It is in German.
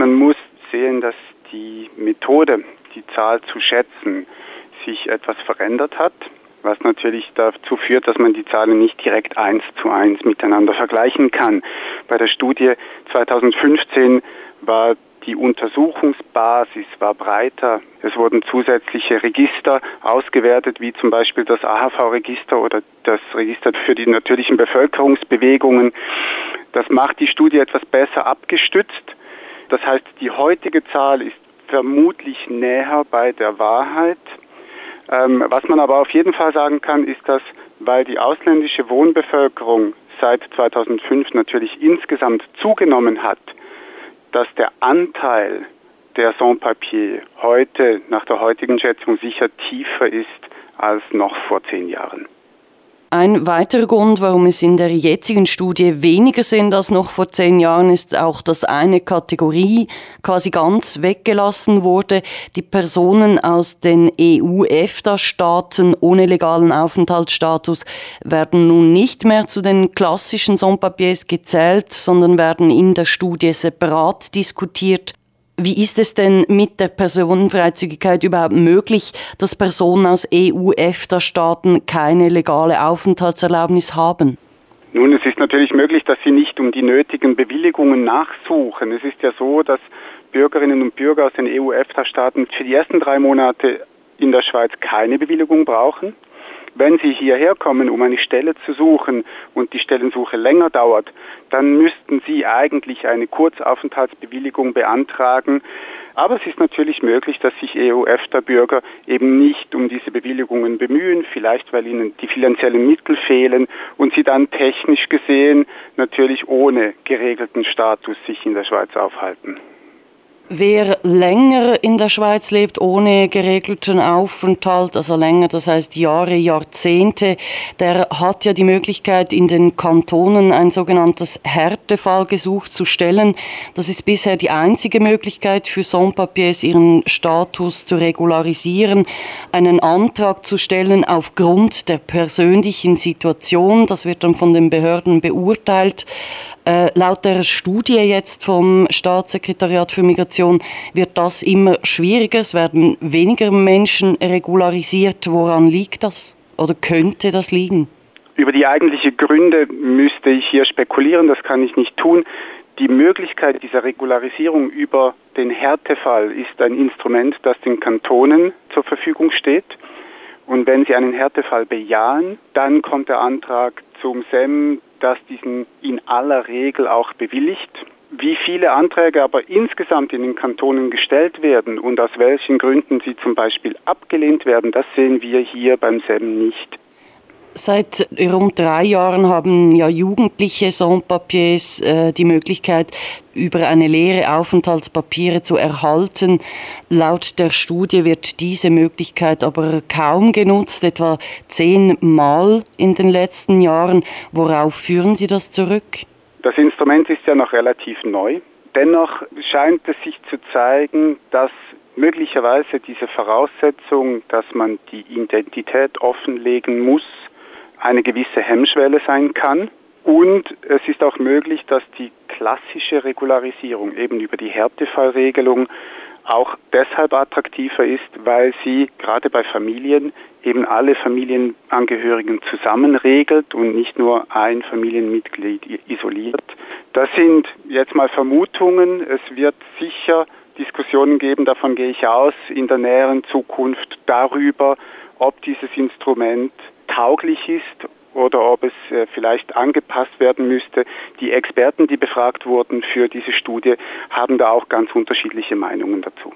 Man muss sehen, dass die Methode, die Zahl zu schätzen, sich etwas verändert hat, was natürlich dazu führt, dass man die Zahlen nicht direkt eins zu eins miteinander vergleichen kann. Bei der Studie 2015 war die Untersuchungsbasis war breiter. Es wurden zusätzliche Register ausgewertet, wie zum Beispiel das AHV-Register oder das Register für die natürlichen Bevölkerungsbewegungen. Das macht die Studie etwas besser abgestützt. Das heißt, die heutige Zahl ist vermutlich näher bei der Wahrheit. Ähm, was man aber auf jeden Fall sagen kann, ist, dass weil die ausländische Wohnbevölkerung seit 2005 natürlich insgesamt zugenommen hat, dass der Anteil der Sans-Papier heute nach der heutigen Schätzung sicher tiefer ist als noch vor zehn Jahren. Ein weiterer Grund, warum es in der jetzigen Studie weniger sind als noch vor zehn Jahren, ist auch, dass eine Kategorie quasi ganz weggelassen wurde. Die Personen aus den EU-EFTA-Staaten ohne legalen Aufenthaltsstatus werden nun nicht mehr zu den klassischen Sans-Papiers gezählt, sondern werden in der Studie separat diskutiert. Wie ist es denn mit der Personenfreizügigkeit überhaupt möglich, dass Personen aus EU-EFTA-Staaten keine legale Aufenthaltserlaubnis haben? Nun, es ist natürlich möglich, dass sie nicht um die nötigen Bewilligungen nachsuchen. Es ist ja so, dass Bürgerinnen und Bürger aus den EU-EFTA-Staaten für die ersten drei Monate in der Schweiz keine Bewilligung brauchen. Wenn Sie hierher kommen, um eine Stelle zu suchen und die Stellensuche länger dauert, dann müssten Sie eigentlich eine Kurzaufenthaltsbewilligung beantragen. Aber es ist natürlich möglich, dass sich EU-EFTA-Bürger eben nicht um diese Bewilligungen bemühen, vielleicht weil ihnen die finanziellen Mittel fehlen und sie dann technisch gesehen natürlich ohne geregelten Status sich in der Schweiz aufhalten. Wer länger in der Schweiz lebt, ohne geregelten Aufenthalt, also länger, das heißt Jahre, Jahrzehnte, der hat ja die Möglichkeit, in den Kantonen ein sogenanntes Härtefallgesuch zu stellen. Das ist bisher die einzige Möglichkeit für Sans-Papiers, ihren Status zu regularisieren, einen Antrag zu stellen aufgrund der persönlichen Situation. Das wird dann von den Behörden beurteilt. Äh, laut der Studie jetzt vom Staatssekretariat für Migration wird das immer schwieriger. Es werden weniger Menschen regularisiert. Woran liegt das? Oder könnte das liegen? Über die eigentlichen Gründe müsste ich hier spekulieren, das kann ich nicht tun. Die Möglichkeit dieser Regularisierung über den Härtefall ist ein Instrument, das den Kantonen zur Verfügung steht. Und wenn sie einen Härtefall bejahen, dann kommt der Antrag zum SEM, das diesen in aller Regel auch bewilligt. Wie viele Anträge aber insgesamt in den Kantonen gestellt werden und aus welchen Gründen sie zum Beispiel abgelehnt werden, das sehen wir hier beim SEM nicht. Seit rund drei Jahren haben ja Jugendliche Sans-Papiers äh, die Möglichkeit, über eine Lehre Aufenthaltspapiere zu erhalten. Laut der Studie wird diese Möglichkeit aber kaum genutzt, etwa zehnmal in den letzten Jahren. Worauf führen Sie das zurück? Das Instrument ist ja noch relativ neu. Dennoch scheint es sich zu zeigen, dass möglicherweise diese Voraussetzung, dass man die Identität offenlegen muss, eine gewisse Hemmschwelle sein kann. Und es ist auch möglich, dass die klassische Regularisierung eben über die Härtefallregelung auch deshalb attraktiver ist, weil sie gerade bei Familien eben alle Familienangehörigen zusammen regelt und nicht nur ein Familienmitglied isoliert. Das sind jetzt mal Vermutungen. Es wird sicher Diskussionen geben, davon gehe ich aus, in der näheren Zukunft darüber, ob dieses Instrument tauglich ist oder ob es äh, vielleicht angepasst werden müsste. Die Experten, die befragt wurden für diese Studie, haben da auch ganz unterschiedliche Meinungen dazu.